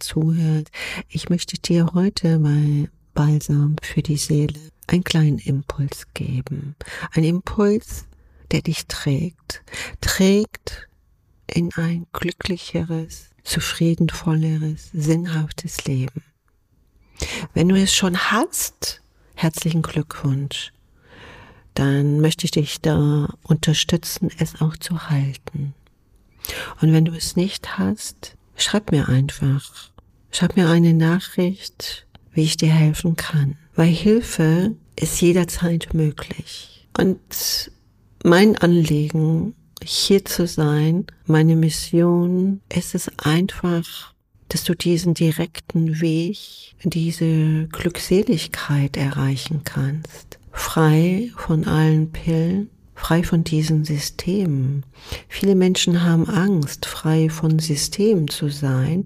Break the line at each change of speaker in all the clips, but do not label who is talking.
zuhört. Ich möchte dir heute mal Balsam für die Seele einen kleinen Impuls geben. Ein Impuls, der dich trägt. Trägt in ein glücklicheres, zufriedenvolleres, sinnhaftes Leben. Wenn du es schon hast, herzlichen Glückwunsch. Dann möchte ich dich da unterstützen, es auch zu halten. Und wenn du es nicht hast, schreib mir einfach. Schreib mir eine Nachricht, wie ich dir helfen kann. Weil Hilfe ist jederzeit möglich. Und mein Anliegen, hier zu sein, meine Mission, ist es einfach, dass du diesen direkten Weg, diese Glückseligkeit erreichen kannst. Frei von allen Pillen, frei von diesen Systemen. Viele Menschen haben Angst, frei von Systemen zu sein,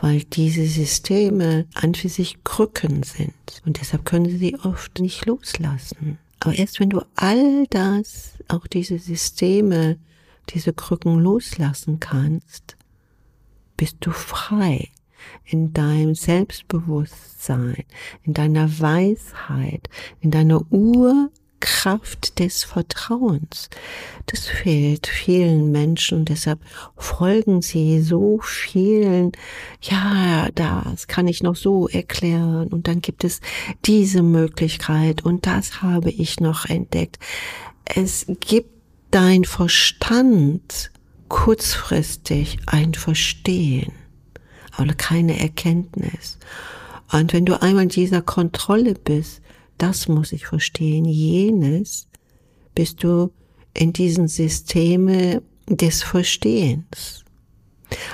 weil diese Systeme an für sich Krücken sind. Und deshalb können sie sie oft nicht loslassen. Aber erst wenn du all das, auch diese Systeme, diese Krücken loslassen kannst, bist du frei in deinem Selbstbewusstsein, in deiner Weisheit, in deiner Urkraft des Vertrauens. Das fehlt vielen Menschen, deshalb folgen sie so vielen, ja, das kann ich noch so erklären und dann gibt es diese Möglichkeit und das habe ich noch entdeckt. Es gibt dein Verstand kurzfristig ein Verstehen, aber keine Erkenntnis. Und wenn du einmal in dieser Kontrolle bist, das muss ich verstehen, jenes, bist du in diesen Systeme des Verstehens.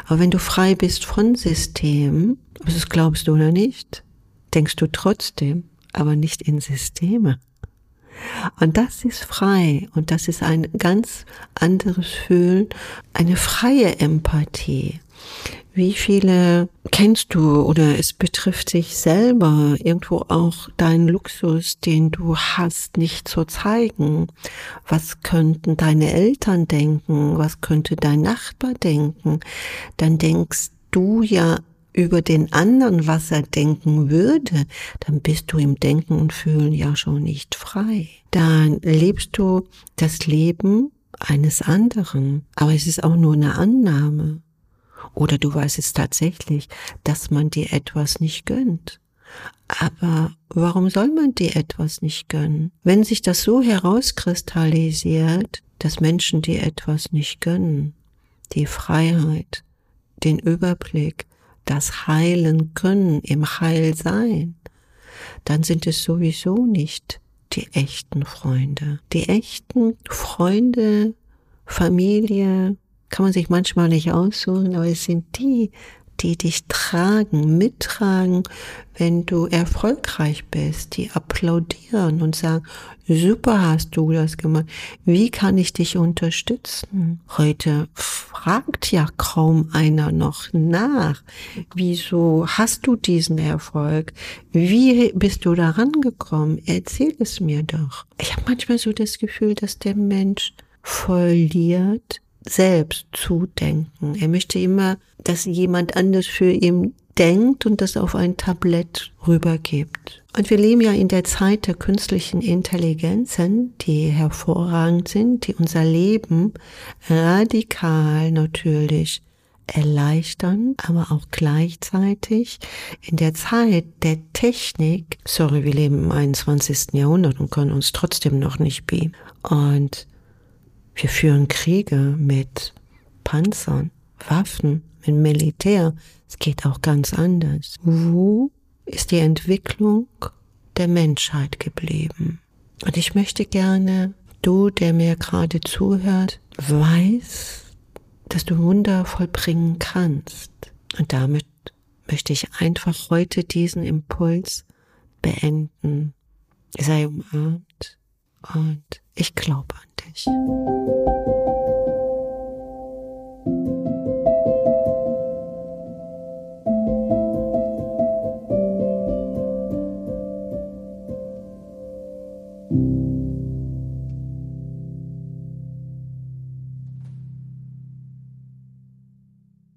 Aber wenn du frei bist von Systemen, das glaubst du oder nicht, denkst du trotzdem, aber nicht in Systeme. Und das ist frei und das ist ein ganz anderes Fühlen, eine freie Empathie. Wie viele kennst du oder es betrifft sich selber irgendwo auch deinen Luxus, den du hast, nicht zu zeigen? Was könnten deine Eltern denken? Was könnte dein Nachbar denken? Dann denkst du ja über den anderen, was er denken würde, dann bist du im Denken und Fühlen ja schon nicht frei. Dann lebst du das Leben eines anderen, aber es ist auch nur eine Annahme. Oder du weißt es tatsächlich, dass man dir etwas nicht gönnt. Aber warum soll man dir etwas nicht gönnen? Wenn sich das so herauskristallisiert, dass Menschen dir etwas nicht gönnen, die Freiheit, den Überblick, das heilen können, im Heil sein, dann sind es sowieso nicht die echten Freunde. Die echten Freunde, Familie, kann man sich manchmal nicht aussuchen, aber es sind die, die dich tragen, mittragen, wenn du erfolgreich bist, die applaudieren und sagen, super hast du das gemacht. Wie kann ich dich unterstützen? Heute fragt ja kaum einer noch nach. Wieso hast du diesen Erfolg? Wie bist du daran gekommen? Erzähl es mir doch. Ich habe manchmal so das Gefühl, dass der Mensch verliert selbst zudenken. Er möchte immer, dass jemand anders für ihn denkt und das auf ein Tablett rübergibt. Und wir leben ja in der Zeit der künstlichen Intelligenzen, die hervorragend sind, die unser Leben radikal natürlich erleichtern, aber auch gleichzeitig in der Zeit der Technik, sorry, wir leben im 21. Jahrhundert und können uns trotzdem noch nicht beamen. Und wir führen Kriege mit Panzern, Waffen, mit Militär. Es geht auch ganz anders. Wo ist die Entwicklung der Menschheit geblieben? Und ich möchte gerne, du, der mir gerade zuhört, weiß, dass du Wunder vollbringen kannst. Und damit möchte ich einfach heute diesen Impuls beenden. Sei umarmt und ich glaube an dich.